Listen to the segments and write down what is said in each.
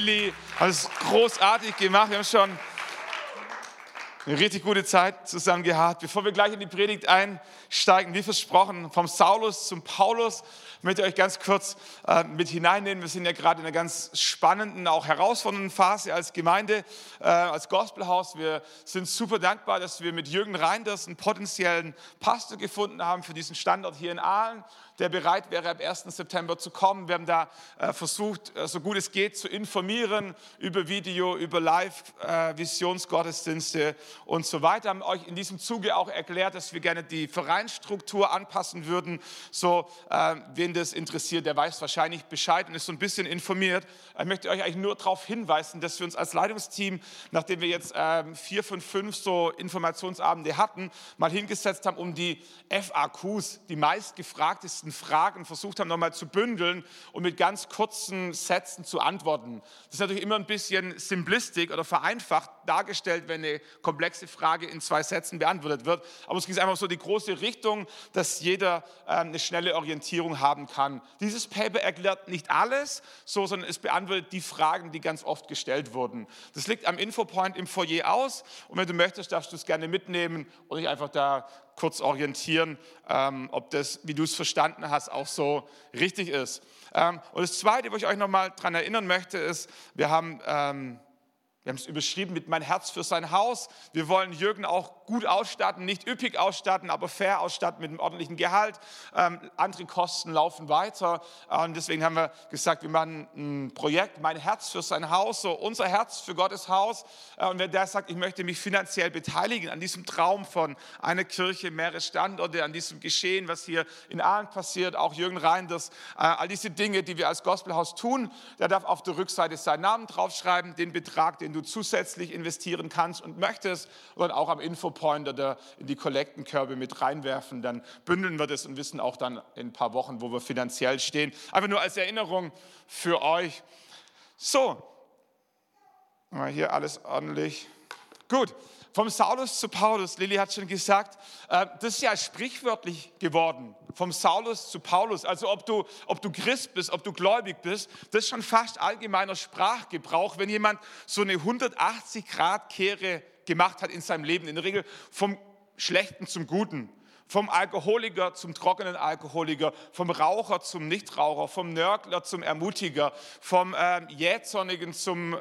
Lilly hat es großartig gemacht. Wir haben schon eine richtig gute Zeit zusammen gehabt. Bevor wir gleich in die Predigt einsteigen, wie versprochen, vom Saulus zum Paulus, möchte ich euch ganz kurz äh, mit hineinnehmen. Wir sind ja gerade in einer ganz spannenden, auch herausfordernden Phase als Gemeinde, äh, als Gospelhaus. Wir sind super dankbar, dass wir mit Jürgen Reinders einen potenziellen Pastor gefunden haben für diesen Standort hier in Aalen der bereit wäre, am 1. September zu kommen. Wir haben da äh, versucht, äh, so gut es geht, zu informieren über Video, über Live-Visionsgottesdienste äh, und so weiter. Haben euch in diesem Zuge auch erklärt, dass wir gerne die Vereinsstruktur anpassen würden. So, wen das interessiert, der weiß wahrscheinlich Bescheid und ist so ein bisschen informiert. Ich möchte euch eigentlich nur darauf hinweisen, dass wir uns als Leitungsteam, nachdem wir jetzt ähm, vier von fünf so Informationsabende hatten, mal hingesetzt haben, um die FAQs, die meistgefragtesten wichtigsten Fragen versucht haben, nochmal zu bündeln und mit ganz kurzen Sätzen zu antworten. Das ist natürlich immer ein bisschen Simplistik oder vereinfacht dargestellt, wenn eine komplexe Frage in zwei Sätzen beantwortet wird. Aber es ging einfach so die große Richtung, dass jeder äh, eine schnelle Orientierung haben kann. Dieses Paper erklärt nicht alles, so, sondern es beantwortet die Fragen, die ganz oft gestellt wurden. Das liegt am Infopoint im Foyer aus und wenn du möchtest, darfst du es gerne mitnehmen und dich einfach da kurz orientieren, ähm, ob das, wie du es verstanden hast, auch so richtig ist. Ähm, und das Zweite, wo ich euch nochmal daran erinnern möchte, ist, wir haben... Wir haben es überschrieben mit mein Herz für sein Haus. Wir wollen Jürgen auch gut ausstatten, nicht üppig ausstatten, aber fair ausstatten mit einem ordentlichen Gehalt. Ähm, andere Kosten laufen weiter. Und deswegen haben wir gesagt, wir machen ein Projekt, mein Herz für sein Haus, so unser Herz für Gottes Haus. Äh, und wer der sagt, ich möchte mich finanziell beteiligen an diesem Traum von einer Kirche, mehrere Standorte, an diesem Geschehen, was hier in Aalen passiert, auch Jürgen Reinders, äh, all diese Dinge, die wir als Gospelhaus tun, der darf auf der Rückseite seinen Namen draufschreiben, den Betrag, den du du zusätzlich investieren kannst und möchtest, und auch am Infopoint oder in die Kollektenkörbe mit reinwerfen. Dann bündeln wir das und wissen auch dann in ein paar Wochen, wo wir finanziell stehen. Einfach nur als Erinnerung für euch. So, mal hier alles ordentlich. Gut, vom Saulus zu Paulus, Lilly hat schon gesagt, äh, das ist ja sprichwörtlich geworden. Vom Saulus zu Paulus. Also ob du, ob du Christ bist, ob du gläubig bist, das ist schon fast allgemeiner Sprachgebrauch, wenn jemand so eine 180-Grad-Kehre gemacht hat in seinem Leben. In der Regel vom Schlechten zum Guten vom Alkoholiker zum trockenen Alkoholiker, vom Raucher zum Nichtraucher, vom Nörgler zum Ermutiger, vom äh, Jähzornigen zum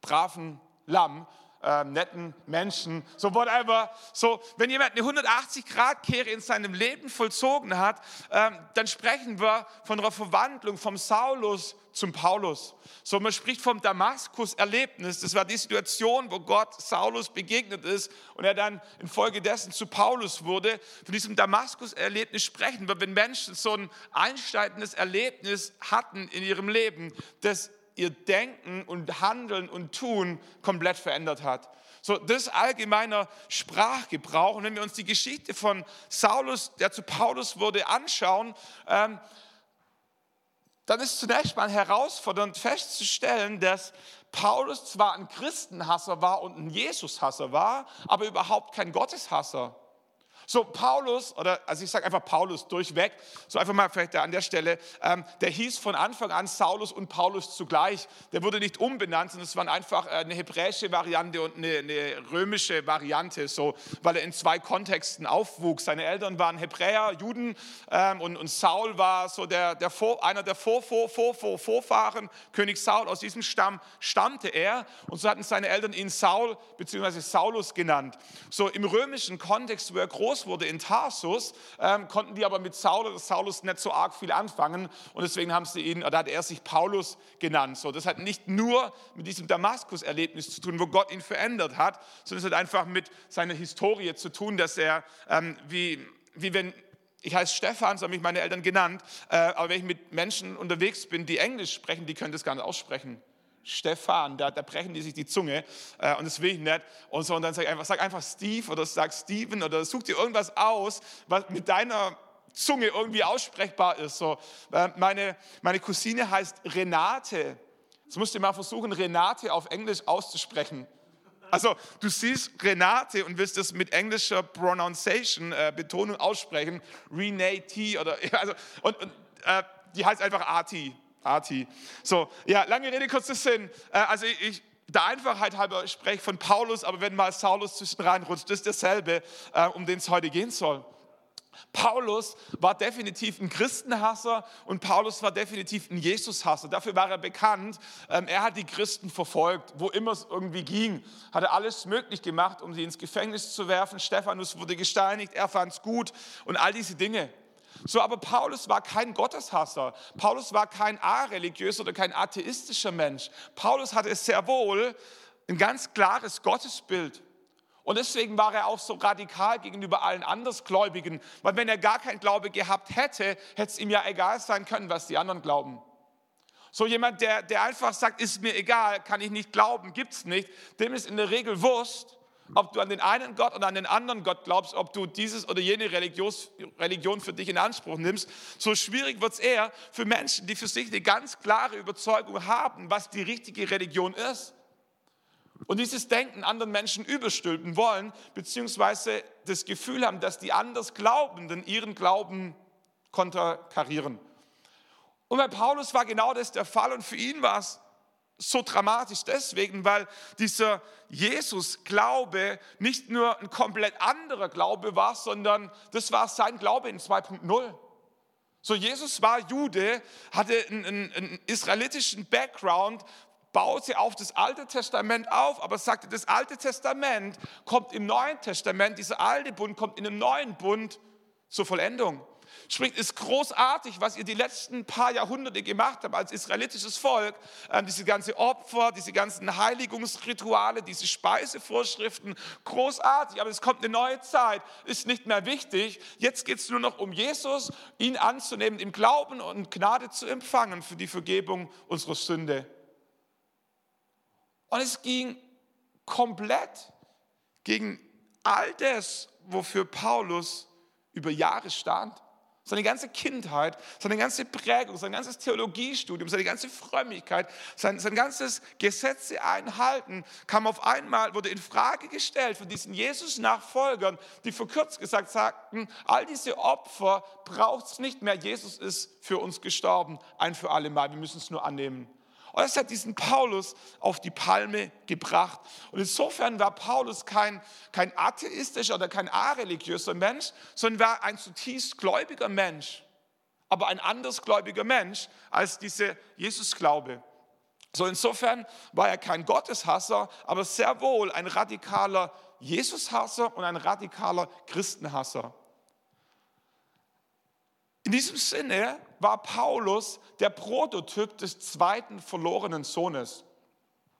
braven Lamm äh, netten Menschen, so whatever. So, wenn jemand eine 180-Grad-Kehre in seinem Leben vollzogen hat, äh, dann sprechen wir von einer Verwandlung vom Saulus zum Paulus. So, man spricht vom Damaskus-Erlebnis. Das war die Situation, wo Gott Saulus begegnet ist und er dann infolgedessen zu Paulus wurde. Von diesem Damaskus-Erlebnis sprechen wir, wenn Menschen so ein einschneidendes Erlebnis hatten in ihrem Leben, das ihr Denken und Handeln und Tun komplett verändert hat. So, das ist allgemeiner Sprachgebrauch. Und wenn wir uns die Geschichte von Saulus, der zu Paulus wurde, anschauen, ähm, dann ist zunächst mal herausfordernd festzustellen, dass Paulus zwar ein Christenhasser war und ein Jesushasser war, aber überhaupt kein Gotteshasser. So Paulus, oder also ich sage einfach Paulus durchweg, so einfach mal vielleicht an der Stelle, ähm, der hieß von Anfang an Saulus und Paulus zugleich. Der wurde nicht umbenannt, sondern es war einfach äh, eine hebräische Variante und eine, eine, römische Variante, so, weil er in zwei Kontexten aufwuchs. Seine Eltern waren Hebräer, Juden ähm, und, und, Saul war so der, der Vor, einer der Vor, Vor, Vor, Vor, Vorfahren, König Saul. Aus diesem Stamm stammte er und so hatten seine Eltern ihn Saul bzw. Saulus genannt. So im römischen Kontext, wo er groß wurde in Tarsus, ähm, konnten die aber mit Saul oder Saulus nicht so arg viel anfangen und deswegen haben sie ihn, oder hat er sich Paulus genannt. So, das hat nicht nur mit diesem Damaskus-Erlebnis zu tun, wo Gott ihn verändert hat, sondern es hat einfach mit seiner Historie zu tun, dass er, ähm, wie, wie wenn ich heiße Stefan, so haben mich meine Eltern genannt, äh, aber wenn ich mit Menschen unterwegs bin, die Englisch sprechen, die können das gar nicht aussprechen. Stefan, da, da, brechen die sich die Zunge äh, und das will ich nicht. Und, so, und dann sag einfach, sag einfach Steve oder sag Steven oder such dir irgendwas aus, was mit deiner Zunge irgendwie aussprechbar ist. So, äh, meine, meine Cousine heißt Renate. Jetzt musst du mal versuchen, Renate auf Englisch auszusprechen. Also du siehst Renate und willst das mit englischer Pronunciation, äh, Betonung aussprechen. Renate oder also, und, und äh, die heißt einfach Arti. Arti. So, ja, lange Rede, kurzer Sinn. Äh, also ich, der Einfachheit halber spreche von Paulus, aber wenn mal Saulus zwischen reinrutscht, ist dasselbe, äh, um den es heute gehen soll. Paulus war definitiv ein Christenhasser und Paulus war definitiv ein Jesushasser. Dafür war er bekannt. Ähm, er hat die Christen verfolgt, wo immer es irgendwie ging. Hat er alles möglich gemacht, um sie ins Gefängnis zu werfen. Stephanus wurde gesteinigt, er fand es gut und all diese Dinge. So, aber Paulus war kein Gotteshasser. Paulus war kein areligiöser oder kein atheistischer Mensch. Paulus hatte sehr wohl ein ganz klares Gottesbild. Und deswegen war er auch so radikal gegenüber allen Andersgläubigen, weil wenn er gar kein Glaube gehabt hätte, hätte es ihm ja egal sein können, was die anderen glauben. So jemand, der, der einfach sagt, ist mir egal, kann ich nicht glauben, gibt es nicht, dem ist in der Regel Wurst, ob du an den einen Gott oder an den anderen Gott glaubst, ob du dieses oder jene Religios, Religion für dich in Anspruch nimmst. So schwierig wird es eher für Menschen, die für sich eine ganz klare Überzeugung haben, was die richtige Religion ist und dieses Denken anderen Menschen überstülpen wollen, beziehungsweise das Gefühl haben, dass die Andersglaubenden ihren Glauben konterkarieren. Und bei Paulus war genau das der Fall und für ihn war es so dramatisch deswegen, weil dieser Jesus-Glaube nicht nur ein komplett anderer Glaube war, sondern das war sein Glaube in 2.0. So, Jesus war Jude, hatte einen, einen, israelitischen Background, baut sie auf das Alte Testament auf, aber sagte, das Alte Testament kommt im Neuen Testament, dieser alte Bund kommt in einem neuen Bund zur Vollendung. Sprich, ist großartig, was ihr die letzten paar Jahrhunderte gemacht habt als israelitisches Volk. Ähm, diese ganze Opfer, diese ganzen Heiligungsrituale, diese Speisevorschriften, großartig. Aber es kommt eine neue Zeit, ist nicht mehr wichtig. Jetzt geht es nur noch um Jesus, ihn anzunehmen, im Glauben und Gnade zu empfangen für die Vergebung unserer Sünde. Und es ging komplett gegen all das, wofür Paulus über Jahre stand. Seine ganze Kindheit, seine ganze Prägung, sein ganzes Theologiestudium, seine ganze Frömmigkeit, sein, sein ganzes Gesetze einhalten, kam auf einmal, wurde in Frage gestellt von diesen Jesus-Nachfolgern, die vor kurz gesagt sagten, all diese Opfer braucht es nicht mehr. Jesus ist für uns gestorben, ein für alle Mal. Wir müssen es nur annehmen. Und das hat diesen Paulus auf die Palme gebracht. Und insofern war Paulus kein, kein atheistischer oder kein areligiöser Mensch, sondern war ein zutiefst gläubiger Mensch. Aber ein andersgläubiger Mensch als diese Jesusglaube. So insofern war er kein Gotteshasser, aber sehr wohl ein radikaler Jesushasser und ein radikaler Christenhasser. In diesem Sinne war Paulus der Prototyp des zweiten verlorenen Sohnes.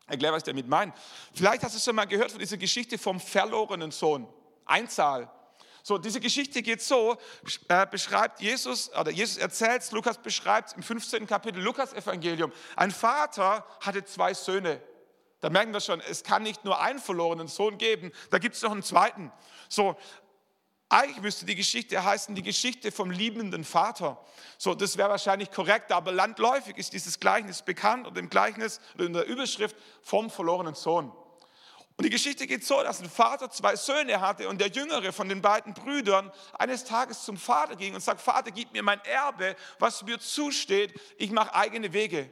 Ich erkläre, was ich damit meine. Vielleicht hast du schon mal gehört von dieser Geschichte vom verlorenen Sohn. Einzahl. So, diese Geschichte geht so, äh, beschreibt Jesus, oder Jesus erzählt Lukas beschreibt es im 15. Kapitel Lukas Evangelium. Ein Vater hatte zwei Söhne. Da merken wir schon, es kann nicht nur einen verlorenen Sohn geben, da gibt es noch einen zweiten. So, eigentlich müsste die Geschichte heißen, die Geschichte vom liebenden Vater. So, das wäre wahrscheinlich korrekt, aber landläufig ist dieses Gleichnis bekannt und im Gleichnis oder in der Überschrift vom verlorenen Sohn. Und die Geschichte geht so, dass ein Vater zwei Söhne hatte und der jüngere von den beiden Brüdern eines Tages zum Vater ging und sagt, Vater, gib mir mein Erbe, was mir zusteht, ich mache eigene Wege.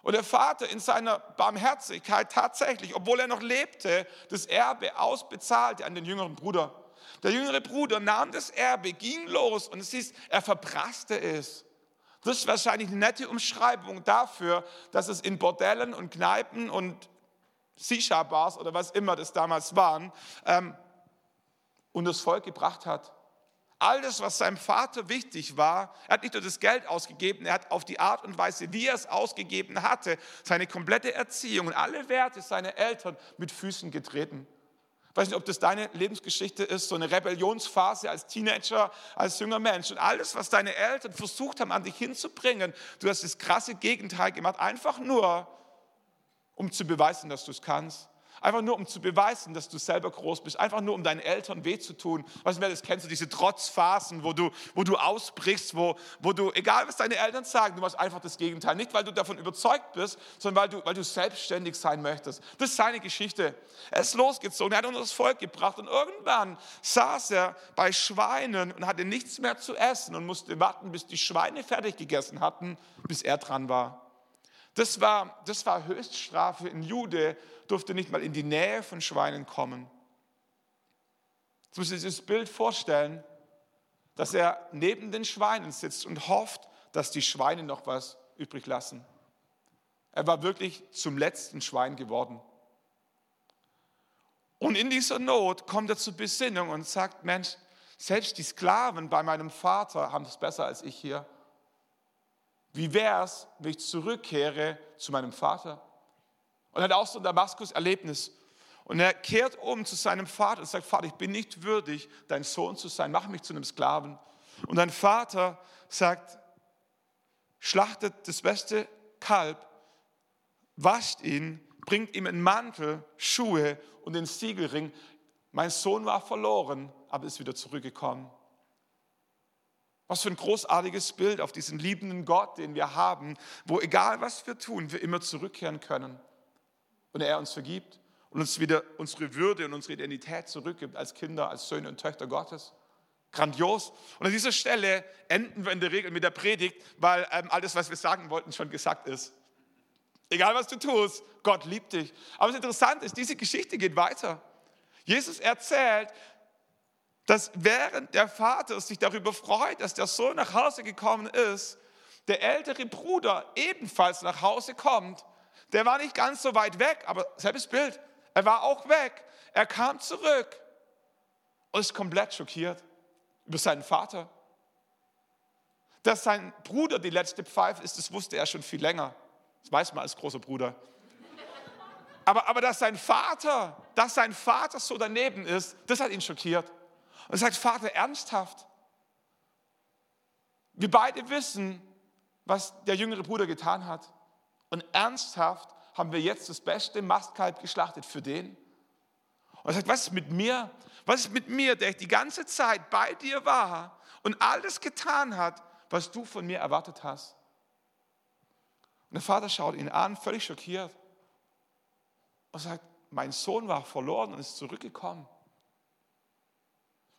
Und der Vater in seiner Barmherzigkeit tatsächlich, obwohl er noch lebte, das Erbe ausbezahlte an den jüngeren Bruder. Der jüngere Bruder nahm das Erbe, ging los und es hieß, er verprasste es. Das ist wahrscheinlich eine nette Umschreibung dafür, dass es in Bordellen und Kneipen und Shisha-Bars oder was immer das damals waren, ähm, und das Volk gebracht hat. Alles, was seinem Vater wichtig war, er hat nicht nur das Geld ausgegeben, er hat auf die Art und Weise, wie er es ausgegeben hatte, seine komplette Erziehung und alle Werte seiner Eltern mit Füßen getreten. Ich weiß nicht, ob das deine Lebensgeschichte ist, so eine Rebellionsphase als Teenager, als junger Mensch. Und alles, was deine Eltern versucht haben, an dich hinzubringen, du hast das krasse Gegenteil gemacht, einfach nur, um zu beweisen, dass du es kannst. Einfach nur um zu beweisen, dass du selber groß bist, einfach nur um deinen Eltern weh zu tun. Was mir das kennst du, diese Trotzphasen, wo du, wo du ausbrichst, wo, wo du, egal was deine Eltern sagen, du machst einfach das Gegenteil. Nicht, weil du davon überzeugt bist, sondern weil du, weil du selbstständig sein möchtest. Das ist seine Geschichte. Er ist losgezogen, er hat uns das Volk gebracht und irgendwann saß er bei Schweinen und hatte nichts mehr zu essen und musste warten, bis die Schweine fertig gegessen hatten, bis er dran war. Das war, das war Höchststrafe. Ein Jude durfte nicht mal in die Nähe von Schweinen kommen. Jetzt muss ich das Bild vorstellen, dass er neben den Schweinen sitzt und hofft, dass die Schweine noch was übrig lassen. Er war wirklich zum letzten Schwein geworden. Und in dieser Not kommt er zur Besinnung und sagt, Mensch, selbst die Sklaven bei meinem Vater haben es besser als ich hier. Wie wäre es, wenn ich zurückkehre zu meinem Vater? Und er hat auch so ein Damaskus-Erlebnis. Und er kehrt um zu seinem Vater und sagt, Vater, ich bin nicht würdig, dein Sohn zu sein, mach mich zu einem Sklaven. Und dein Vater sagt, schlachtet das beste Kalb, wascht ihn, bringt ihm einen Mantel, Schuhe und den Siegelring. Mein Sohn war verloren, aber ist wieder zurückgekommen. Was für ein großartiges Bild auf diesen liebenden Gott, den wir haben, wo egal was wir tun, wir immer zurückkehren können. Und er uns vergibt und uns wieder unsere Würde und unsere Identität zurückgibt als Kinder, als Söhne und Töchter Gottes. Grandios. Und an dieser Stelle enden wir in der Regel mit der Predigt, weil ähm, alles, was wir sagen wollten, schon gesagt ist. Egal was du tust, Gott liebt dich. Aber was interessant ist, diese Geschichte geht weiter. Jesus erzählt, dass während der Vater sich darüber freut, dass der Sohn nach Hause gekommen ist, der ältere Bruder ebenfalls nach Hause kommt. Der war nicht ganz so weit weg, aber selbes Bild. Er war auch weg. Er kam zurück und ist komplett schockiert über seinen Vater. Dass sein Bruder die letzte Pfeife ist, das wusste er schon viel länger. Das weiß man als großer Bruder. Aber, aber dass sein Vater, dass sein Vater so daneben ist, das hat ihn schockiert. Und sagt, Vater, ernsthaft. Wir beide wissen, was der jüngere Bruder getan hat. Und ernsthaft haben wir jetzt das beste Mastkalb geschlachtet für den. Und er sagt, was ist mit mir? Was ist mit mir, der ich die ganze Zeit bei dir war und alles getan hat, was du von mir erwartet hast? Und der Vater schaut ihn an, völlig schockiert und sagt, mein Sohn war verloren und ist zurückgekommen.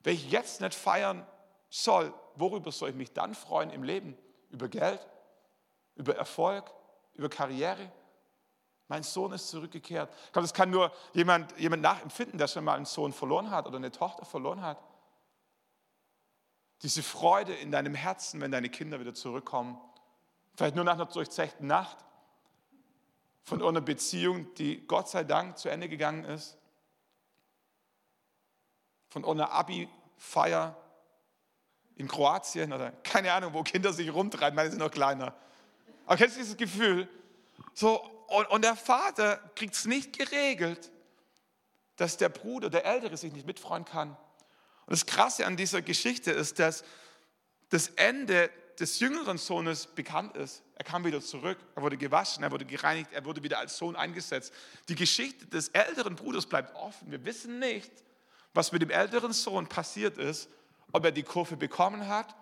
Wenn ich jetzt nicht feiern soll, worüber soll ich mich dann freuen im Leben? Über Geld? Über Erfolg? Über Karriere? Mein Sohn ist zurückgekehrt. Ich glaube, das kann nur jemand, jemand nachempfinden, der schon mal einen Sohn verloren hat oder eine Tochter verloren hat. Diese Freude in deinem Herzen, wenn deine Kinder wieder zurückkommen. Vielleicht nur nach einer durchzechten Nacht von einer Beziehung, die Gott sei Dank zu Ende gegangen ist. Von einer Abi Feier in Kroatien oder keine Ahnung, wo Kinder sich rumtreiben, meine sind noch kleiner. Aber kennst du dieses Gefühl? So, und, und der Vater kriegt es nicht geregelt, dass der Bruder, der Ältere, sich nicht mitfreuen kann. Und das Krasse an dieser Geschichte ist, dass das Ende des jüngeren Sohnes bekannt ist. Er kam wieder zurück, er wurde gewaschen, er wurde gereinigt, er wurde wieder als Sohn eingesetzt. Die Geschichte des älteren Bruders bleibt offen. Wir wissen nicht, was mit dem älteren Sohn passiert ist, ob er die Kurve bekommen hat,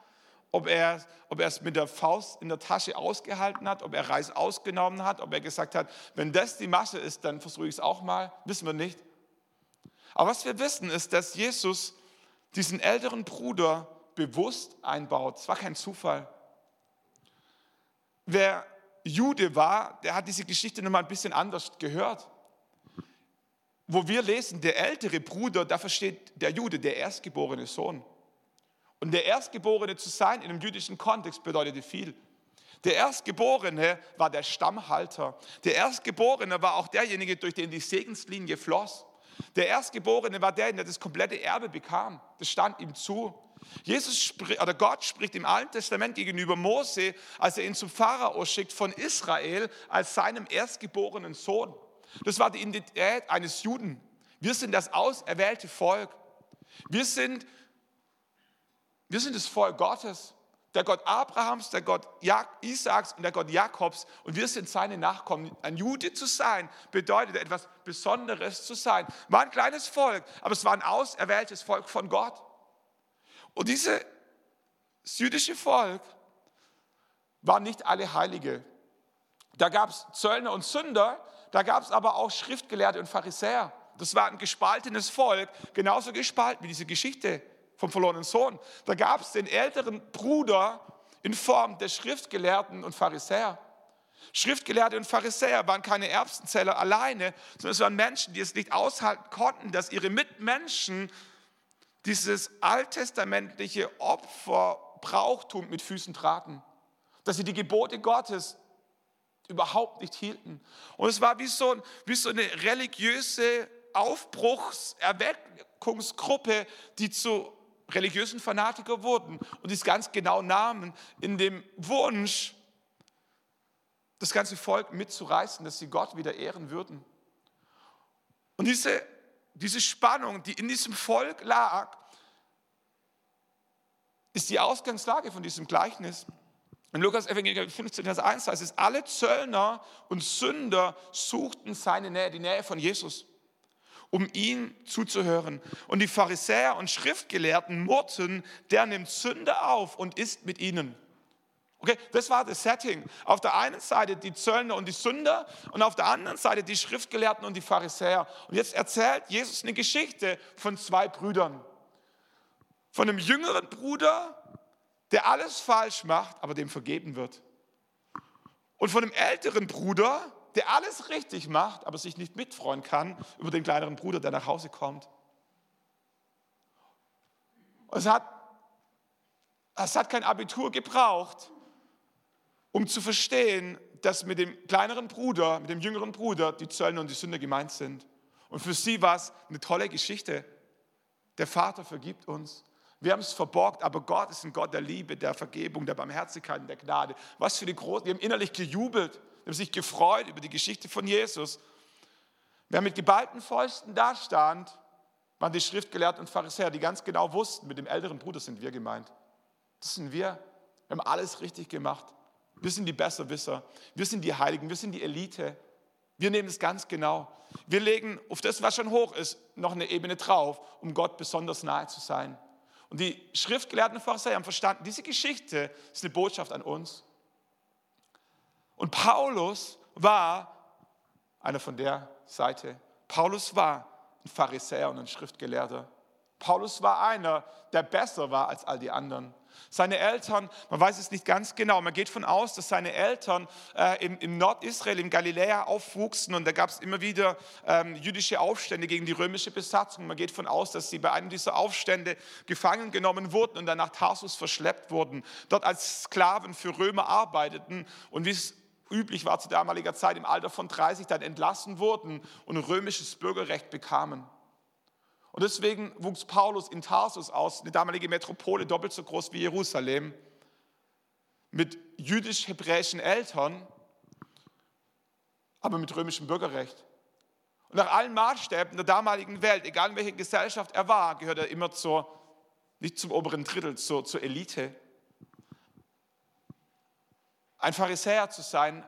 ob er, ob er es mit der Faust in der Tasche ausgehalten hat, ob er Reis ausgenommen hat, ob er gesagt hat, wenn das die Masse ist, dann versuche ich es auch mal, wissen wir nicht. Aber was wir wissen ist, dass Jesus diesen älteren Bruder bewusst einbaut. Es war kein Zufall. Wer Jude war, der hat diese Geschichte nochmal ein bisschen anders gehört wo wir lesen, der ältere Bruder, da versteht der Jude, der erstgeborene Sohn. Und der Erstgeborene zu sein in einem jüdischen Kontext bedeutete viel. Der Erstgeborene war der Stammhalter. Der Erstgeborene war auch derjenige, durch den die Segenslinie floss. Der Erstgeborene war der, der das komplette Erbe bekam. Das stand ihm zu. Jesus oder Gott spricht im Alten Testament gegenüber Mose, als er ihn zum Pharao schickt, von Israel als seinem erstgeborenen Sohn. Das war die Identität eines Juden. Wir sind das auserwählte Volk. Wir sind, wir sind das Volk Gottes. der Gott Abrahams, der Gott Isaaks und der Gott Jakobs und wir sind seine Nachkommen. Ein Jude zu sein bedeutet etwas Besonderes zu sein. War ein kleines Volk, aber es war ein auserwähltes Volk von Gott. Und dieses jüdische Volk waren nicht alle Heilige. Da gab es Zöllner und Sünder, da gab es aber auch Schriftgelehrte und Pharisäer. Das war ein gespaltenes Volk, genauso gespalten wie diese Geschichte vom verlorenen Sohn. Da gab es den älteren Bruder in Form der Schriftgelehrten und Pharisäer. Schriftgelehrte und Pharisäer waren keine Erbsenzähler alleine, sondern es waren Menschen, die es nicht aushalten konnten, dass ihre Mitmenschen dieses alttestamentliche Opferbrauchtum mit Füßen traten, dass sie die Gebote Gottes überhaupt nicht hielten. Und es war wie so, wie so eine religiöse Aufbruchserweckungsgruppe, die zu religiösen Fanatiker wurden und dies ganz genau nahmen in dem Wunsch, das ganze Volk mitzureißen, dass sie Gott wieder ehren würden. Und diese, diese Spannung, die in diesem Volk lag, ist die Ausgangslage von diesem Gleichnis. In Lukas Evangelium 15, Vers 1 heißt es, alle Zöllner und Sünder suchten seine Nähe, die Nähe von Jesus um ihm zuzuhören. Und die Pharisäer und Schriftgelehrten murrten, der nimmt Sünde auf und isst mit ihnen. Okay, das war das Setting. Auf der einen Seite die Zöllner und die Sünder und auf der anderen Seite die Schriftgelehrten und die Pharisäer. Und jetzt erzählt Jesus eine Geschichte von zwei Brüdern. Von einem jüngeren Bruder, der alles falsch macht, aber dem vergeben wird. Und von einem älteren Bruder, der alles richtig macht, aber sich nicht mitfreuen kann über den kleineren Bruder, der nach Hause kommt. Es hat, es hat kein Abitur gebraucht, um zu verstehen, dass mit dem kleineren Bruder, mit dem jüngeren Bruder die Zöllner und die Sünder gemeint sind. Und für sie war es eine tolle Geschichte. Der Vater vergibt uns. Wir haben es verborgt, aber Gott ist ein Gott der Liebe, der Vergebung, der Barmherzigkeit und der Gnade. Was für die großen, wir haben innerlich gejubelt, haben sich gefreut über die Geschichte von Jesus. Wer mit geballten Fäusten dastand, waren die Schriftgelehrten und Pharisäer, die ganz genau wussten, mit dem älteren Bruder sind wir gemeint. Das sind wir. Wir haben alles richtig gemacht. Wir sind die Besserwisser. Wir sind die Heiligen. Wir sind die Elite. Wir nehmen es ganz genau. Wir legen auf das, was schon hoch ist, noch eine Ebene drauf, um Gott besonders nahe zu sein. Und die Schriftgelehrten Pharisäer haben verstanden, diese Geschichte ist eine Botschaft an uns. Und Paulus war einer von der Seite. Paulus war ein Pharisäer und ein Schriftgelehrter. Paulus war einer, der besser war als all die anderen. Seine Eltern, man weiß es nicht ganz genau, man geht von aus, dass seine Eltern äh, im, im, Nordisrael, im Galiläa aufwuchsen und da gab es immer wieder ähm, jüdische Aufstände gegen die römische Besatzung. Man geht von aus, dass sie bei einem dieser Aufstände gefangen genommen wurden und dann nach Tarsus verschleppt wurden, dort als Sklaven für Römer arbeiteten und wie es üblich war zu damaliger Zeit, im Alter von 30 dann entlassen wurden und römisches Bürgerrecht bekamen. Und deswegen wuchs Paulus in Tarsus aus, eine damalige Metropole doppelt so groß wie Jerusalem, mit jüdisch-hebräischen Eltern, aber mit römischem Bürgerrecht. Und nach allen Maßstäben der damaligen Welt, egal in welcher Gesellschaft er war, gehört er immer zur, nicht zum oberen Drittel, zur, zur Elite. Ein Pharisäer zu sein,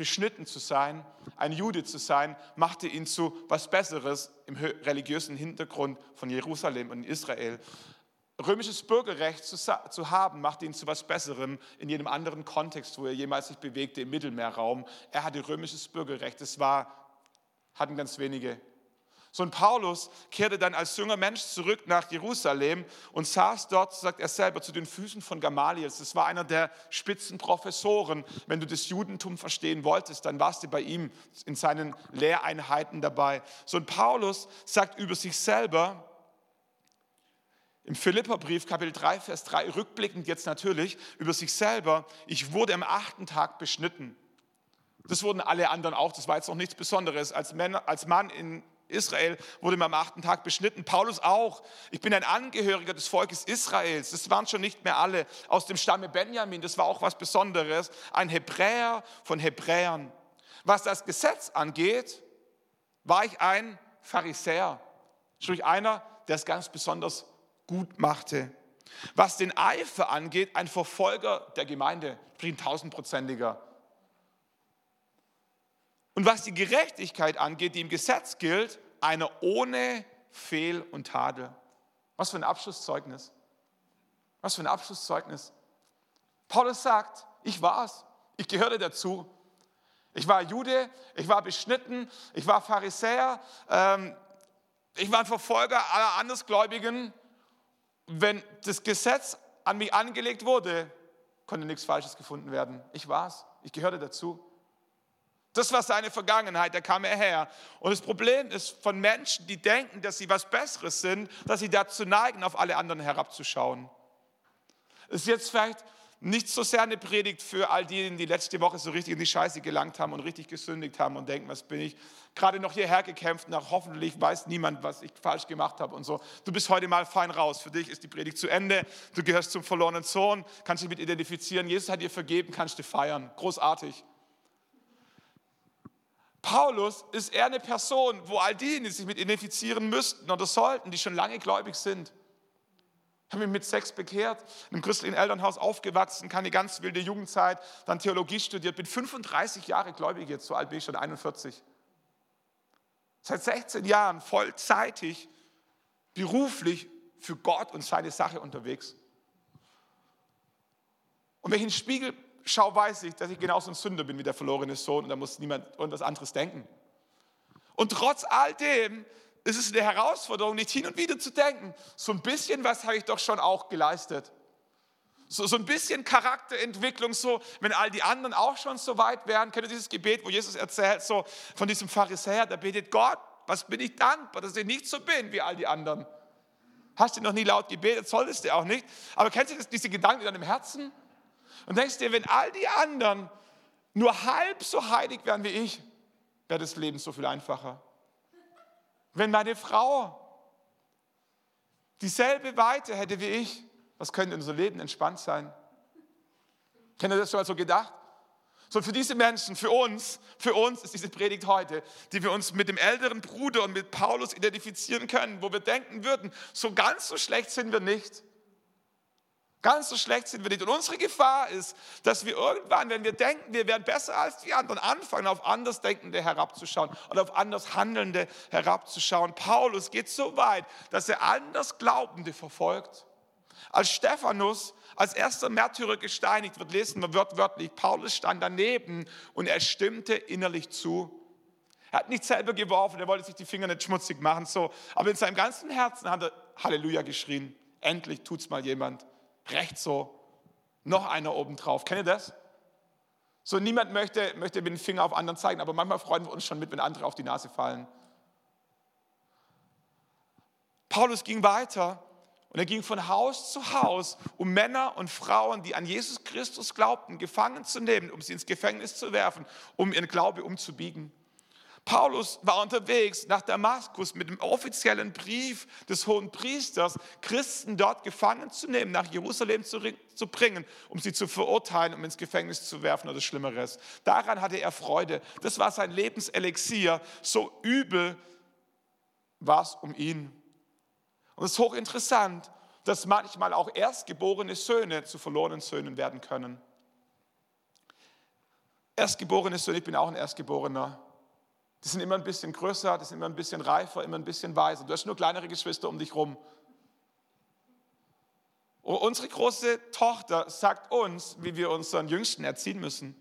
beschnitten zu sein, ein Jude zu sein, machte ihn zu was Besseres im religiösen Hintergrund von Jerusalem und Israel. Römisches Bürgerrecht zu, zu, haben, machte ihn zu was Besserem in jedem anderen Kontext, wo er jemals sich bewegte, im Mittelmeerraum. Er hatte römisches Bürgerrecht. Das war, hatten ganz wenige. So ein Paulus kehrte dann als junger Mensch zurück nach Jerusalem und saß dort, sagt er selber, zu den Füßen von Gamaliel. Das war einer der Spitzenprofessoren. Wenn du das Judentum verstehen wolltest, dann warst du bei ihm in seinen Lehreinheiten dabei. So ein Paulus sagt über sich selber, im Philipperbrief, Kapitel 3, Vers 3, rückblickend jetzt natürlich, über sich selber, ich wurde am achten Tag beschnitten. Das wurden alle anderen auch, das war jetzt noch nichts Besonderes. Als, Männer, als Mann in Israel wurde mir am achten Tag beschnitten. Paulus auch. Ich bin ein Angehöriger des Volkes Israels. Das waren schon nicht mehr alle aus dem Stamme Benjamin. Das war auch was Besonderes. Ein Hebräer von Hebräern. Was das Gesetz angeht, war ich ein Pharisäer. Sprich einer, der es ganz besonders gut machte. Was den Eifer angeht, ein Verfolger der Gemeinde, sprich ein tausendprozentiger. Und was die Gerechtigkeit angeht, die im Gesetz gilt, einer ohne Fehl und Tadel. Was für ein Abschlusszeugnis. Was für ein Abschlusszeugnis. Paulus sagt, ich war's, ich gehörte dazu. Ich war Jude, ich war beschnitten, ich war Pharisäer, ähm, ich war ein Verfolger aller Andersgläubigen. Wenn das Gesetz an mich angelegt wurde, konnte nichts Falsches gefunden werden. Ich war's, ich gehörte dazu. Das war seine Vergangenheit, da kam er her. Und das Problem ist von Menschen, die denken, dass sie was Besseres sind, dass sie dazu neigen, auf alle anderen herabzuschauen. Ist jetzt vielleicht nicht so sehr eine Predigt für all diejenigen, die letzte Woche so richtig in die Scheiße gelangt haben und richtig gesündigt haben und denken, was bin ich? Gerade noch hierher gekämpft, nach hoffentlich weiß niemand, was ich falsch gemacht habe und so. Du bist heute mal fein raus. Für dich ist die Predigt zu Ende. Du gehörst zum verlorenen Sohn, kannst dich mit identifizieren. Jesus hat dir vergeben, kannst du feiern. Großartig. Paulus ist eher eine Person, wo all diejenigen, die sich mit identifizieren müssten oder sollten, die schon lange gläubig sind. Ich habe mich mit Sex bekehrt, einem christlichen Elternhaus aufgewachsen, keine ganz wilde Jugendzeit, dann Theologie studiert, bin 35 Jahre gläubig jetzt, so alt bin ich schon 41. Seit 16 Jahren vollzeitig, beruflich für Gott und seine Sache unterwegs. Und den Spiegel schau, weiß ich, dass ich genauso ein Sünder bin wie der verlorene Sohn und da muss niemand irgendwas anderes denken. Und trotz all dem ist es eine Herausforderung, nicht hin und wieder zu denken, so ein bisschen was habe ich doch schon auch geleistet. So, so ein bisschen Charakterentwicklung, so, wenn all die anderen auch schon so weit wären, kennt ihr dieses Gebet, wo Jesus erzählt, so von diesem Pharisäer, der betet Gott, was bin ich dankbar, dass ich nicht so bin wie all die anderen. Hast du noch nie laut gebetet, solltest du auch nicht. Aber kennst du das, diese Gedanken in deinem Herzen? Und denkst dir, wenn all die anderen nur halb so heilig wären wie ich, wäre das Leben so viel einfacher. Wenn meine Frau dieselbe Weite hätte wie ich, was könnte unser Leben entspannt sein? Kennt ihr das schon mal so gedacht? So für diese Menschen, für uns, für uns ist diese Predigt heute, die wir uns mit dem älteren Bruder und mit Paulus identifizieren können, wo wir denken würden, so ganz so schlecht sind wir nicht. Ganz so schlecht sind wir nicht. Und unsere Gefahr ist, dass wir irgendwann, wenn wir denken, wir wären besser als die anderen, anfangen, auf Andersdenkende herabzuschauen oder auf Andershandelnde herabzuschauen. Paulus geht so weit, dass er Andersglaubende verfolgt. Als Stephanus als erster Märtyrer gesteinigt wird, lesen wir wörtlich, Paulus stand daneben und er stimmte innerlich zu. Er hat nicht selber geworfen, er wollte sich die Finger nicht schmutzig machen, so. aber in seinem ganzen Herzen hat er Halleluja geschrien. Endlich tut's mal jemand rechts so, noch einer obendrauf. Kennt ihr das? So niemand möchte, möchte mit dem Finger auf anderen zeigen, aber manchmal freuen wir uns schon mit, wenn andere auf die Nase fallen. Paulus ging weiter und er ging von Haus zu Haus, um Männer und Frauen, die an Jesus Christus glaubten, gefangen zu nehmen, um sie ins Gefängnis zu werfen, um ihren Glaube umzubiegen. Paulus war unterwegs nach Damaskus mit dem offiziellen Brief des hohen Priesters, Christen dort gefangen zu nehmen, nach Jerusalem zu, zu bringen, um sie zu verurteilen, um ins Gefängnis zu werfen oder Schlimmeres. Daran hatte er Freude. Das war sein Lebenselixier. So übel war es um ihn. Und es ist hochinteressant, dass manchmal auch erstgeborene Söhne zu verlorenen Söhnen werden können. Erstgeborene Söhne, ich bin auch ein Erstgeborener. Die sind immer ein bisschen größer, die sind immer ein bisschen reifer, immer ein bisschen weiser. Du hast nur kleinere Geschwister um dich rum. Und unsere große Tochter sagt uns, wie wir unseren Jüngsten erziehen müssen.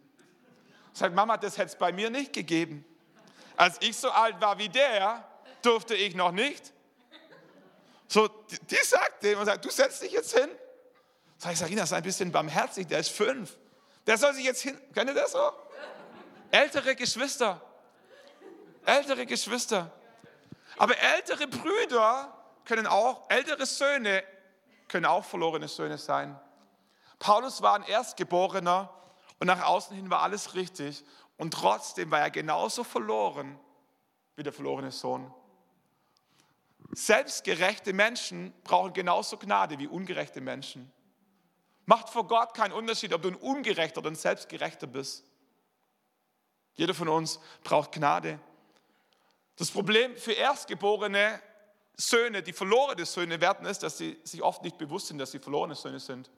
Sagt, Mama, das hätte es bei mir nicht gegeben. Als ich so alt war wie der, durfte ich noch nicht. So, die, sagt dem und sagt, du setzt dich jetzt hin. Sag ich, Sarina, sei ein bisschen barmherzig, der ist fünf. Der soll sich jetzt hin, kennt ihr das so? Ältere Geschwister. Ältere Geschwister. Aber ältere Brüder können auch, ältere Söhne können auch verlorene Söhne sein. Paulus war ein Erstgeborener und nach außen hin war alles richtig. Und trotzdem war er genauso verloren wie der verlorene Sohn. Selbstgerechte Menschen brauchen genauso Gnade wie ungerechte Menschen. Macht vor Gott keinen Unterschied, ob du ein ungerechter oder ein selbstgerechter bist. Jeder von uns braucht Gnade. Das Problem für Erstgeborene Söhne, die verlorene Söhne werden, ist, dass sie sich oft nicht bewusst sind, dass sie verlorene Söhne sind.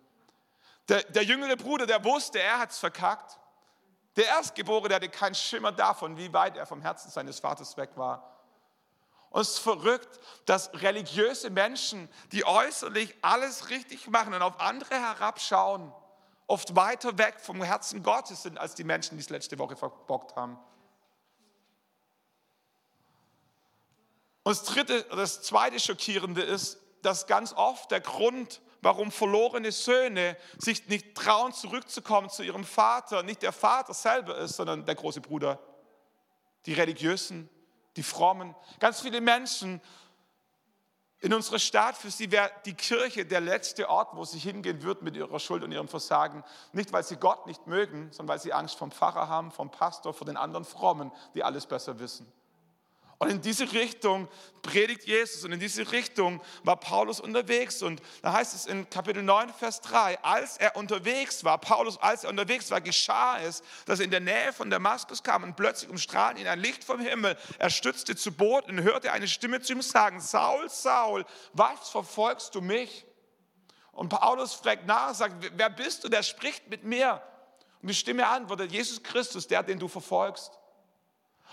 Der, der jüngere Bruder, der wusste, er hat es verkackt. Der Erstgeborene, hatte keinen Schimmer davon, wie weit er vom Herzen seines Vaters weg war. Und es ist verrückt, dass religiöse Menschen, die äußerlich alles richtig machen und auf andere herabschauen, oft weiter weg vom Herzen Gottes sind als die Menschen, die es letzte Woche verbockt haben. Und das dritte, das zweite Schockierende ist, dass ganz oft der Grund, warum verlorene Söhne sich nicht trauen, zurückzukommen zu ihrem Vater, nicht der Vater selber ist, sondern der große Bruder. Die Religiösen, die Frommen. Ganz viele Menschen in unserer Stadt, für sie wäre die Kirche der letzte Ort, wo sie hingehen würden mit ihrer Schuld und ihrem Versagen. Nicht, weil sie Gott nicht mögen, sondern weil sie Angst vom Pfarrer haben, vom Pastor, vor den anderen Frommen, die alles besser wissen. Und in diese Richtung predigt Jesus und in diese Richtung war Paulus unterwegs. Und da heißt es in Kapitel 9, Vers 3, als er unterwegs war, Paulus, als er unterwegs war, geschah es, dass er in der Nähe von Damaskus kam und plötzlich umstrahlt ihn ein Licht vom Himmel. Er stützte zu Boden und hörte eine Stimme zu ihm sagen, Saul, Saul, was verfolgst du mich? Und Paulus fragt nach sagt, wer bist du, der spricht mit mir? Und die Stimme antwortet, Jesus Christus, der, den du verfolgst.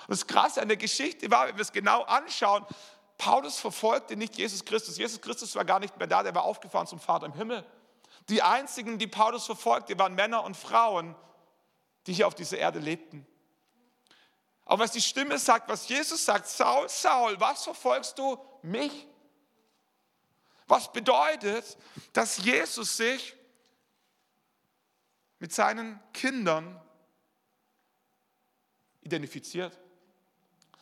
Das Krasse an der Geschichte war, wenn wir es genau anschauen, Paulus verfolgte nicht Jesus Christus. Jesus Christus war gar nicht mehr da, der war aufgefahren zum Vater im Himmel. Die einzigen, die Paulus verfolgte, waren Männer und Frauen, die hier auf dieser Erde lebten. Aber was die Stimme sagt, was Jesus sagt, Saul, Saul, was verfolgst du mich? Was bedeutet, dass Jesus sich mit seinen Kindern identifiziert?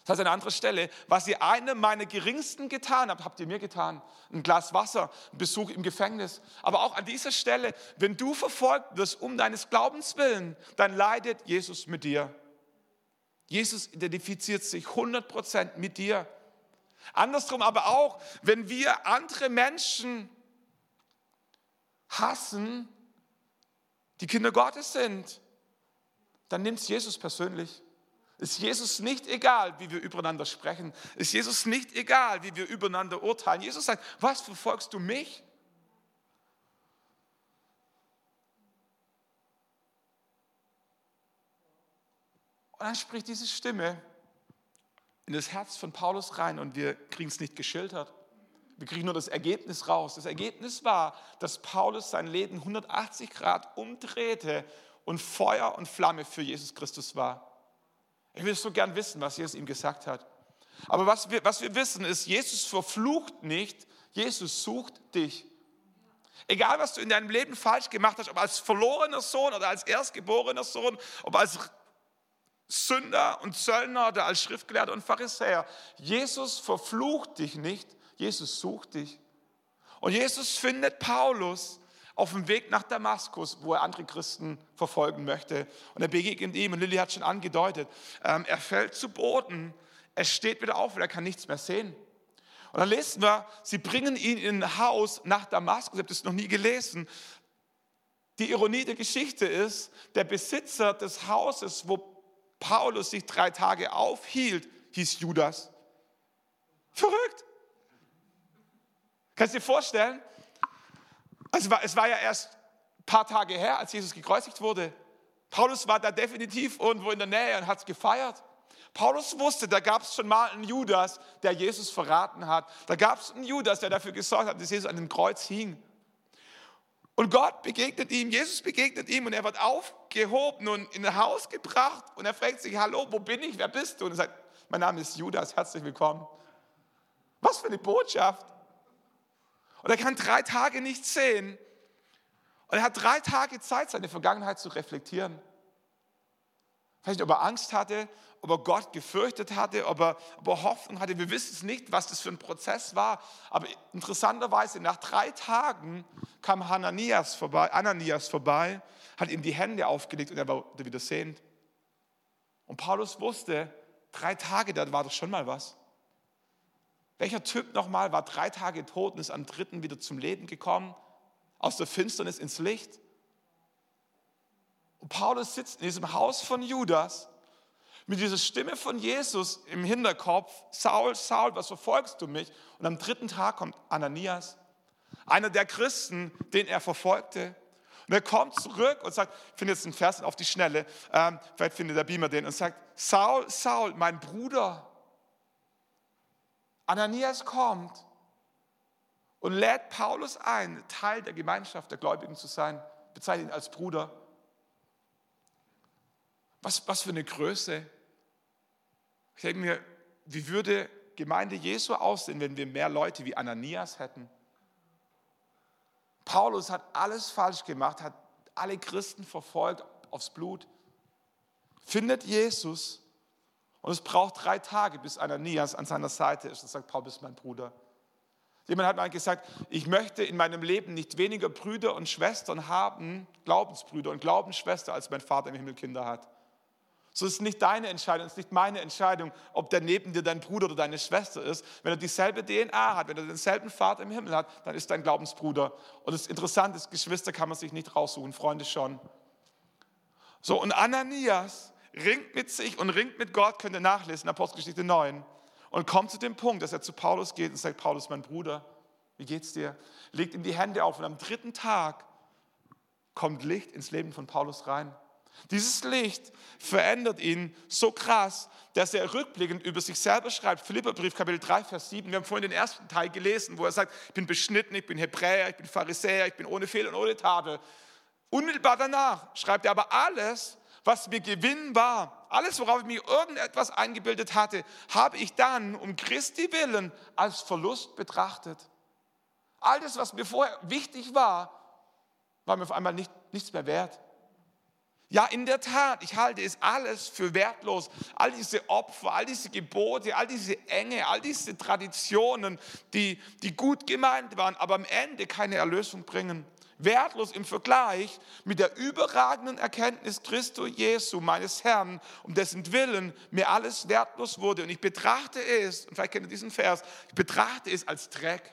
Das heißt an anderer Stelle, was ihr einem meiner Geringsten getan habt, habt ihr mir getan. Ein Glas Wasser, ein Besuch im Gefängnis. Aber auch an dieser Stelle, wenn du verfolgt wirst um deines Glaubens willen, dann leidet Jesus mit dir. Jesus identifiziert sich 100% mit dir. Andersrum aber auch, wenn wir andere Menschen hassen, die Kinder Gottes sind, dann nimmt es Jesus persönlich. Ist Jesus nicht egal, wie wir übereinander sprechen? Ist Jesus nicht egal, wie wir übereinander urteilen? Jesus sagt, was verfolgst du mich? Und dann spricht diese Stimme in das Herz von Paulus rein und wir kriegen es nicht geschildert. Wir kriegen nur das Ergebnis raus. Das Ergebnis war, dass Paulus sein Leben 180 Grad umdrehte und Feuer und Flamme für Jesus Christus war. Ich will so gern wissen, was Jesus ihm gesagt hat. Aber was wir, was wir wissen ist, Jesus verflucht nicht, Jesus sucht dich. Egal, was du in deinem Leben falsch gemacht hast, ob als verlorener Sohn oder als erstgeborener Sohn, ob als Sünder und Zöllner oder als Schriftgelehrter und Pharisäer, Jesus verflucht dich nicht, Jesus sucht dich. Und Jesus findet Paulus auf dem Weg nach Damaskus, wo er andere Christen verfolgen möchte. Und er begegnet ihm, und Lilly hat schon angedeutet, ähm, er fällt zu Boden, er steht wieder auf und er kann nichts mehr sehen. Und dann lesen wir, sie bringen ihn in ein Haus nach Damaskus, ich habe das noch nie gelesen. Die Ironie der Geschichte ist, der Besitzer des Hauses, wo Paulus sich drei Tage aufhielt, hieß Judas. Verrückt. Kannst du dir vorstellen? Also es war ja erst ein paar Tage her, als Jesus gekreuzigt wurde. Paulus war da definitiv irgendwo in der Nähe und hat es gefeiert. Paulus wusste, da gab es schon mal einen Judas, der Jesus verraten hat. Da gab es einen Judas, der dafür gesorgt hat, dass Jesus an dem Kreuz hing. Und Gott begegnet ihm, Jesus begegnet ihm und er wird aufgehoben und in ein Haus gebracht und er fragt sich, hallo, wo bin ich, wer bist du? Und er sagt, mein Name ist Judas, herzlich willkommen. Was für eine Botschaft. Und er kann drei Tage nichts sehen. Und er hat drei Tage Zeit, seine Vergangenheit zu reflektieren. Vielleicht, ob er Angst hatte, ob er Gott gefürchtet hatte, ob er, ob er Hoffnung hatte. Wir wissen es nicht, was das für ein Prozess war. Aber interessanterweise, nach drei Tagen kam Hananias vorbei, Ananias vorbei, hat ihm die Hände aufgelegt und er war wieder sehend. Und Paulus wusste, drei Tage, da war doch schon mal was. Welcher Typ nochmal war drei Tage tot und ist am dritten wieder zum Leben gekommen, aus der Finsternis ins Licht? Und Paulus sitzt in diesem Haus von Judas, Mit dieser Stimme von Jesus im Hinterkopf, Saul, Saul, was verfolgst du mich? Und am dritten Tag kommt Ananias, einer der Christen, den er verfolgte. Und er kommt zurück und sagt, ich finde jetzt einen Vers auf die Schnelle, ähm, vielleicht findet der Beamer den, und sagt, Saul, Saul, mein Bruder. Ananias kommt und lädt Paulus ein, Teil der Gemeinschaft der Gläubigen zu sein, bezeichnet ihn als Bruder. Was, was für eine Größe. Ich denke mir, wie würde Gemeinde Jesu aussehen, wenn wir mehr Leute wie Ananias hätten? Paulus hat alles falsch gemacht, hat alle Christen verfolgt aufs Blut, findet Jesus und es braucht drei Tage, bis Ananias an seiner Seite ist und sagt, Paulus ist mein Bruder. Jemand hat mal gesagt, ich möchte in meinem Leben nicht weniger Brüder und Schwestern haben, Glaubensbrüder und Glaubensschwester, als mein Vater im Himmel Kinder hat. So ist es nicht deine Entscheidung, es ist nicht meine Entscheidung, ob der neben dir dein Bruder oder deine Schwester ist. Wenn er dieselbe DNA hat, wenn er denselben Vater im Himmel hat, dann ist dein Glaubensbruder. Und das Interessante ist, Geschwister kann man sich nicht raussuchen, Freunde schon. So, und Ananias ringt mit sich und ringt mit Gott, könnt ihr nachlesen, Apostelgeschichte 9, und kommt zu dem Punkt, dass er zu Paulus geht und sagt, Paulus, mein Bruder, wie geht's dir? Legt ihm die Hände auf und am dritten Tag kommt Licht ins Leben von Paulus rein. Dieses Licht verändert ihn so krass, dass er rückblickend über sich selber schreibt. Philipperbrief, Kapitel 3, Vers 7. Wir haben vorhin den ersten Teil gelesen, wo er sagt, ich bin beschnitten, ich bin Hebräer, ich bin Pharisäer, ich bin ohne Fehler und ohne Tadel. Unmittelbar danach schreibt er aber alles, was mir Gewinn war, alles, worauf ich mir irgendetwas eingebildet hatte, habe ich dann um Christi willen als Verlust betrachtet. Alles, was mir vorher wichtig war, war mir auf einmal nicht, nichts mehr wert. Ja, in der Tat, ich halte es alles für wertlos. All diese Opfer, all diese Gebote, all diese Enge, all diese Traditionen, die, die gut gemeint waren, aber am Ende keine Erlösung bringen. Wertlos im Vergleich mit der überragenden Erkenntnis Christo Jesu, meines Herrn, um dessen Willen mir alles wertlos wurde. Und ich betrachte es, und vielleicht kennt ihr diesen Vers, ich betrachte es als Dreck.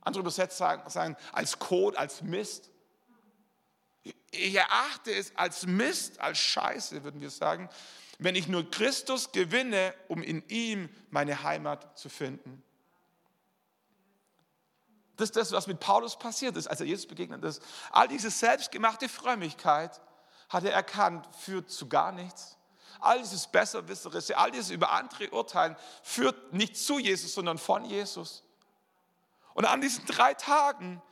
Andere Übersetzer sagen, sagen als Kot, als Mist. Ich erachte es als Mist, als Scheiße, würden wir sagen, wenn ich nur Christus gewinne, um in ihm meine Heimat zu finden. Das ist das, was mit Paulus passiert ist, als er Jesus begegnet ist. All diese selbstgemachte Frömmigkeit hat er erkannt, führt zu gar nichts. All dieses Besserwisserische, all dieses über andere Urteilen führt nicht zu Jesus, sondern von Jesus. Und an diesen drei Tagen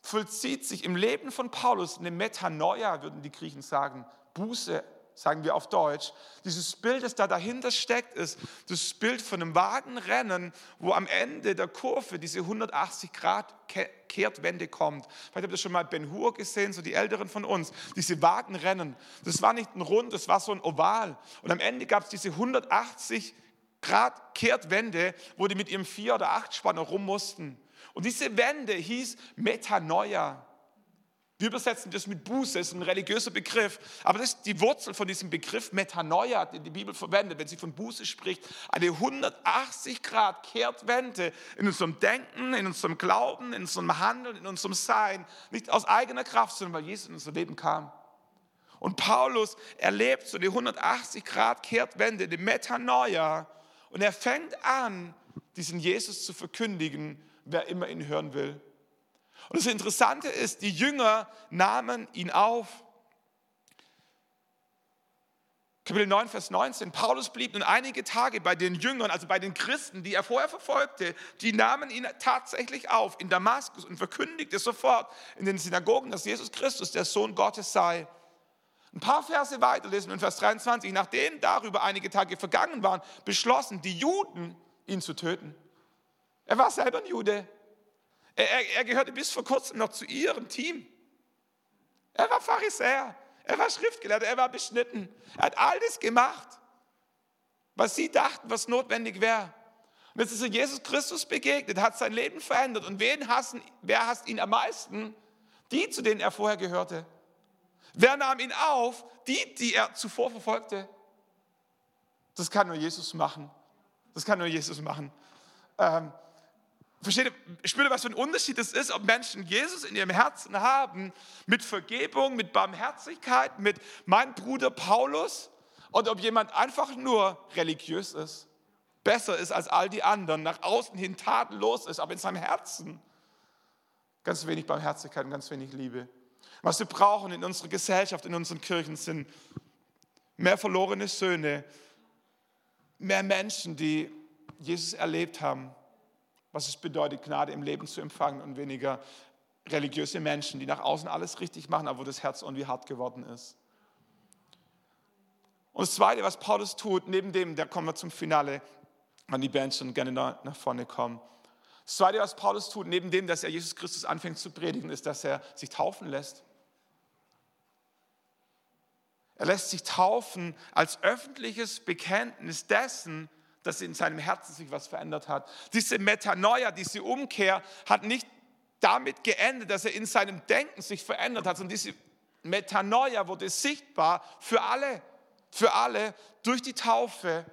vollzieht sich im Leben von Paulus eine Metanoia, würden die Griechen sagen, Buße, sagen wir auf Deutsch. Dieses Bild, das da dahinter steckt, ist das Bild von einem Wagenrennen, wo am Ende der Kurve diese 180 Grad Kehrtwende kommt. Vielleicht habt ihr schon mal Ben Hur gesehen, so die Älteren von uns. Diese Wagenrennen, das war nicht ein Rund, das war so ein Oval. Und am Ende gab es diese 180 Grad Kehrtwende, wo die mit ihrem Vier- oder Acht-Spanner rum mussten. Und diese Wende hieß Metanoia. Wir übersetzen das mit Buße, das ist ein religiöser Begriff, aber das ist die Wurzel von diesem Begriff Metanoia, den die Bibel verwendet, wenn sie von Buße spricht. Eine 180 Grad Kehrtwende in unserem Denken, in unserem Glauben, in unserem Handeln, in unserem Sein. Nicht aus eigener Kraft, sondern weil Jesus in unser Leben kam. Und Paulus erlebt so eine 180 Grad Kehrtwende, die Metanoia. Und er fängt an, diesen Jesus zu verkündigen wer immer ihn hören will. Und das Interessante ist, die Jünger nahmen ihn auf. Kapitel 9, Vers 19. Paulus blieb nun einige Tage bei den Jüngern, also bei den Christen, die er vorher verfolgte. Die nahmen ihn tatsächlich auf in Damaskus und verkündigte sofort in den Synagogen, dass Jesus Christus der Sohn Gottes sei. Ein paar Verse weiter lesen wir in Vers 23. Nachdem darüber einige Tage vergangen waren, beschlossen die Juden, ihn zu töten. Er war selber ein Jude. Er, er, er gehörte bis vor kurzem noch zu ihrem Team. Er war Pharisäer. Er war Schriftgelehrter. Er war beschnitten. Er hat alles gemacht, was sie dachten, was notwendig wäre. Und jetzt ist er Jesus Christus begegnet, hat sein Leben verändert. Und wen hassen, wer hasst ihn am meisten? Die, zu denen er vorher gehörte. Wer nahm ihn auf? Die, die er zuvor verfolgte. Das kann nur Jesus machen. Das kann nur Jesus machen. Ähm, Versteht ihr, spürt ihr, was für ein Unterschied es ist, ob Menschen Jesus in ihrem Herzen haben, mit Vergebung, mit Barmherzigkeit, mit meinem Bruder Paulus, Und ob jemand einfach nur religiös ist, besser ist als all die anderen, nach außen hin tatenlos ist, aber in seinem Herzen ganz wenig Barmherzigkeit und ganz wenig Liebe. Was wir brauchen in unserer Gesellschaft, in unseren Kirchen, sind mehr verlorene Söhne, mehr Menschen, die Jesus erlebt haben, was es bedeutet, Gnade im Leben zu empfangen und weniger religiöse Menschen, die nach außen alles richtig machen, aber wo das Herz irgendwie hart geworden ist. Und das Zweite, was Paulus tut, neben dem, da kommen wir zum Finale, an die Band schon gerne nach vorne kommen. Das Zweite, was Paulus tut, neben dem, dass er Jesus Christus anfängt zu predigen, ist, dass er sich taufen lässt. Er lässt sich taufen als öffentliches Bekenntnis dessen, dass in seinem Herzen sich was verändert hat. Diese Metanoia, diese Umkehr hat nicht damit geendet, dass er in seinem Denken sich verändert hat, sondern diese Metanoia wurde sichtbar für alle, für alle durch die Taufe.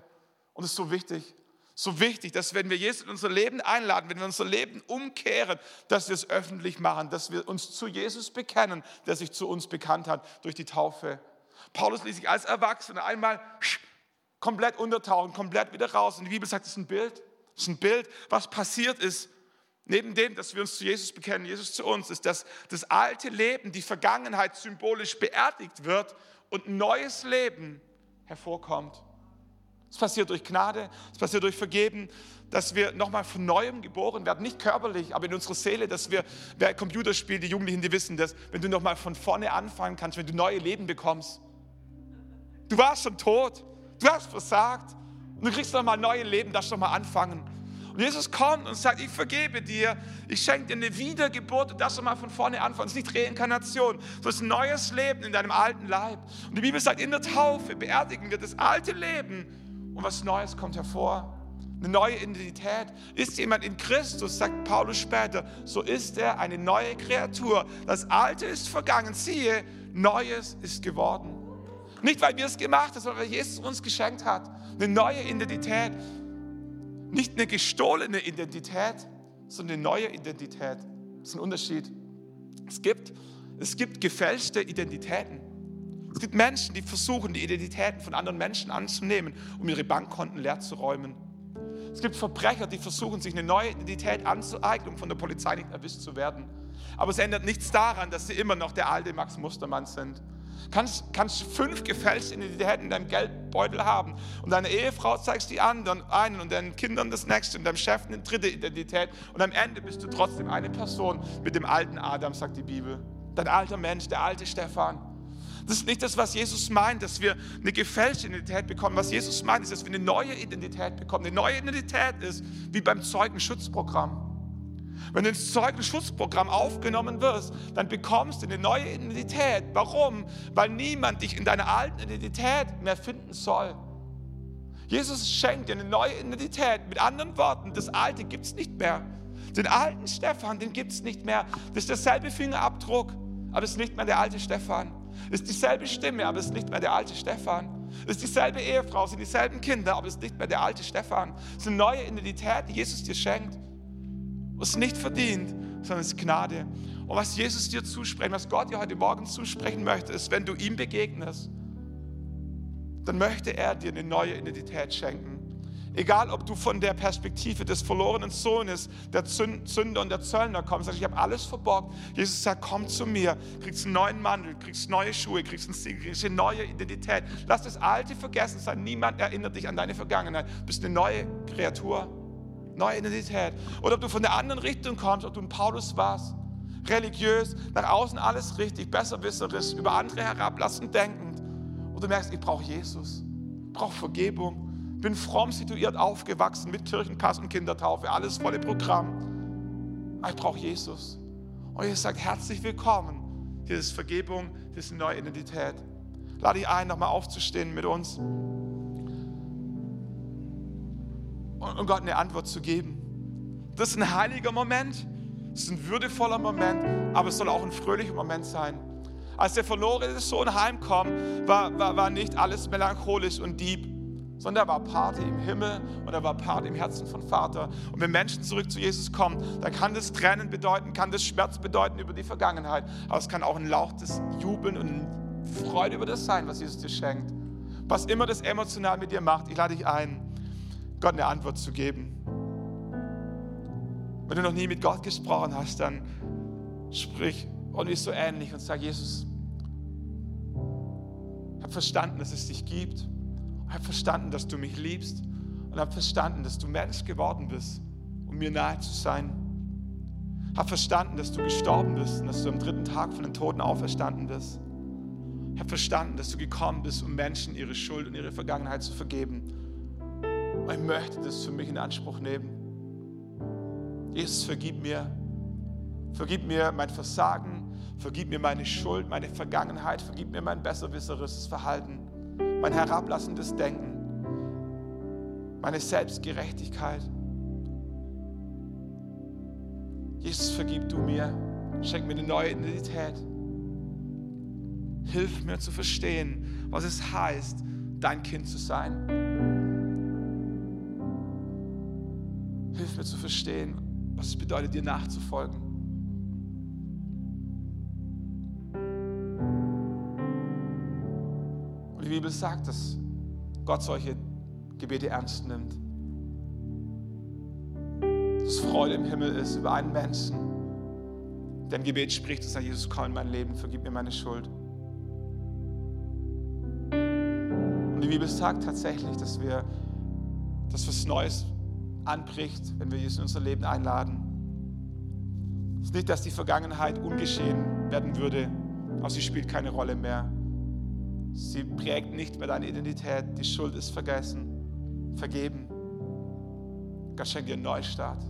Und es ist so wichtig, so wichtig, dass wenn wir Jesus in unser Leben einladen, wenn wir unser Leben umkehren, dass wir es öffentlich machen, dass wir uns zu Jesus bekennen, der sich zu uns bekannt hat durch die Taufe. Paulus ließ sich als Erwachsener einmal komplett untertauchen, komplett wieder raus. Und die Bibel sagt, es ist ein Bild. Es ist ein Bild, was passiert ist. Neben dem, dass wir uns zu Jesus bekennen, Jesus zu uns, ist, dass das alte Leben, die Vergangenheit symbolisch beerdigt wird und neues Leben hervorkommt. Es passiert durch Gnade, es passiert durch Vergeben, dass wir nochmal von Neuem geboren werden, nicht körperlich, aber in unserer Seele, dass wir, wer Computer spielt, die Jugendlichen, die wissen das, wenn du nochmal von vorne anfangen kannst, wenn du neue Leben bekommst. Du warst schon tot, du hast versagt und du kriegst nochmal neue Leben, darfst nochmal anfangen. Und Jesus kommt und sagt, ich vergebe dir, ich schenke dir eine Wiedergeburt, du darfst nochmal von vorne anfangen. Es ist nicht Reinkarnation, es ist ein neues Leben in deinem alten Leib. Und die Bibel sagt, in der Taufe beerdigen wir das alte Leben und was Neues kommt hervor. Eine neue Identität. Ist jemand in Christus, sagt Paulus später, so ist er eine neue Kreatur. Das Alte ist vergangen, siehe, Neues ist geworden. Nicht, weil wir es gemacht haben, sondern weil Jesus uns geschenkt hat. Eine neue Identität. Nicht eine gestohlene Identität, sondern eine neue Identität. Das ist ein Unterschied. Es gibt, es gibt gefälschte Identitäten. Es gibt Menschen, die versuchen, die Identitäten von anderen Menschen anzunehmen, um ihre Bankkonten leer zu räumen. Es gibt Verbrecher, die versuchen, sich eine neue Identität anzueignen, um von der Polizei nicht erwischt zu werden. Aber es ändert nichts daran, dass sie immer noch der alte Max Mustermann sind. Kannst, kannst fünf gefälschte Identitäten in deinem Geldbeutel haben und deine Ehefrau zeigst die anderen einen und deinen Kindern das nächste und deinem Chef eine dritte Identität und am Ende bist du trotzdem eine Person mit dem alten Adam, sagt die Bibel. Dein alter Mensch, der alte Stefan. Das ist nicht das, was Jesus meint, dass wir eine gefälschte Identität bekommen. Was Jesus meint, ist, dass wir eine neue Identität bekommen. Eine neue Identität ist wie beim Zeugenschutzprogramm. Wenn du ins Zeugenschutzprogramm aufgenommen wirst, dann bekommst du eine neue Identität. Warum? Weil niemand dich in deiner alten Identität mehr finden soll. Jesus schenkt dir eine neue Identität. Mit anderen Worten, das Alte gibt es nicht mehr. Den alten Stefan, den gibt es nicht mehr. Das ist derselbe Fingerabdruck, aber es ist nicht mehr der alte Stefan. Es ist dieselbe Stimme, aber es ist nicht mehr der alte Stefan. Es ist dieselbe Ehefrau, es sind dieselben Kinder, aber es ist nicht mehr der alte Stefan. Es ist eine neue Identität, die Jesus dir schenkt es nicht verdient, sondern es ist Gnade. Und was Jesus dir zuspricht, was Gott dir heute Morgen zusprechen möchte, ist, wenn du ihm begegnest, dann möchte er dir eine neue Identität schenken. Egal, ob du von der Perspektive des verlorenen Sohnes, der Sünder und der Zöllner kommst, sagst, ich habe alles verborgt. Jesus sagt, komm zu mir, kriegst einen neuen Mantel, kriegst neue Schuhe, kriegst einen Siegel, kriegst eine neue Identität. Lass das Alte vergessen sein. Niemand erinnert dich an deine Vergangenheit. Du bist eine neue Kreatur neue Identität. Oder ob du von der anderen Richtung kommst, ob du ein Paulus warst, religiös, nach außen alles richtig, besserwisserisch, über andere herablassend denkend. Und du merkst, ich brauche Jesus, ich brauche Vergebung, bin fromm situiert aufgewachsen mit Kirchenpass und Kindertaufe, alles volle Programm. Ich brauche Jesus. Und Jesus sagt, herzlich willkommen. Hier ist Vergebung, hier ist eine neue Identität. Lade dich ein, nochmal aufzustehen mit uns. Und Gott eine Antwort zu geben. Das ist ein heiliger Moment, es ist ein würdevoller Moment, aber es soll auch ein fröhlicher Moment sein. Als der verlorene Sohn heimkommt, war, war, war nicht alles melancholisch und dieb, sondern er war Party im Himmel und er war Party im Herzen von Vater. Und wenn Menschen zurück zu Jesus kommen, dann kann das Tränen bedeuten, kann das Schmerz bedeuten über die Vergangenheit, aber es kann auch ein Lauch des Jubeln und Freude über das sein, was Jesus dir schenkt. Was immer das emotional mit dir macht, ich lade dich ein, Gott eine Antwort zu geben. Wenn du noch nie mit Gott gesprochen hast, dann sprich und ist so ähnlich und sag, Jesus, ich habe verstanden, dass es dich gibt. Ich habe verstanden, dass du mich liebst. Und habe verstanden, dass du Mensch geworden bist, um mir nahe zu sein. Ich habe verstanden, dass du gestorben bist und dass du am dritten Tag von den Toten auferstanden bist. Ich habe verstanden, dass du gekommen bist, um Menschen ihre Schuld und ihre Vergangenheit zu vergeben. Und ich möchte das für mich in Anspruch nehmen. Jesus, vergib mir. Vergib mir mein Versagen, vergib mir meine Schuld, meine Vergangenheit, vergib mir mein besserwisserisches Verhalten, mein herablassendes Denken, meine Selbstgerechtigkeit. Jesus, vergib du mir, schenk mir eine neue Identität. Hilf mir zu verstehen, was es heißt, dein Kind zu sein. Mir zu verstehen, was es bedeutet, dir nachzufolgen. Und die Bibel sagt, dass Gott solche Gebete ernst nimmt. Dass Freude im Himmel ist über einen Menschen, der ein Gebet spricht und sagt, Jesus, komm in mein Leben, vergib mir meine Schuld. Und die Bibel sagt tatsächlich, dass wir, dass was Neues anbricht, wenn wir Jesus in unser Leben einladen. Es ist nicht, dass die Vergangenheit ungeschehen werden würde, aber sie spielt keine Rolle mehr. Sie prägt nicht mehr deine Identität. Die Schuld ist vergessen, vergeben. Gott schenkt dir einen Neustart.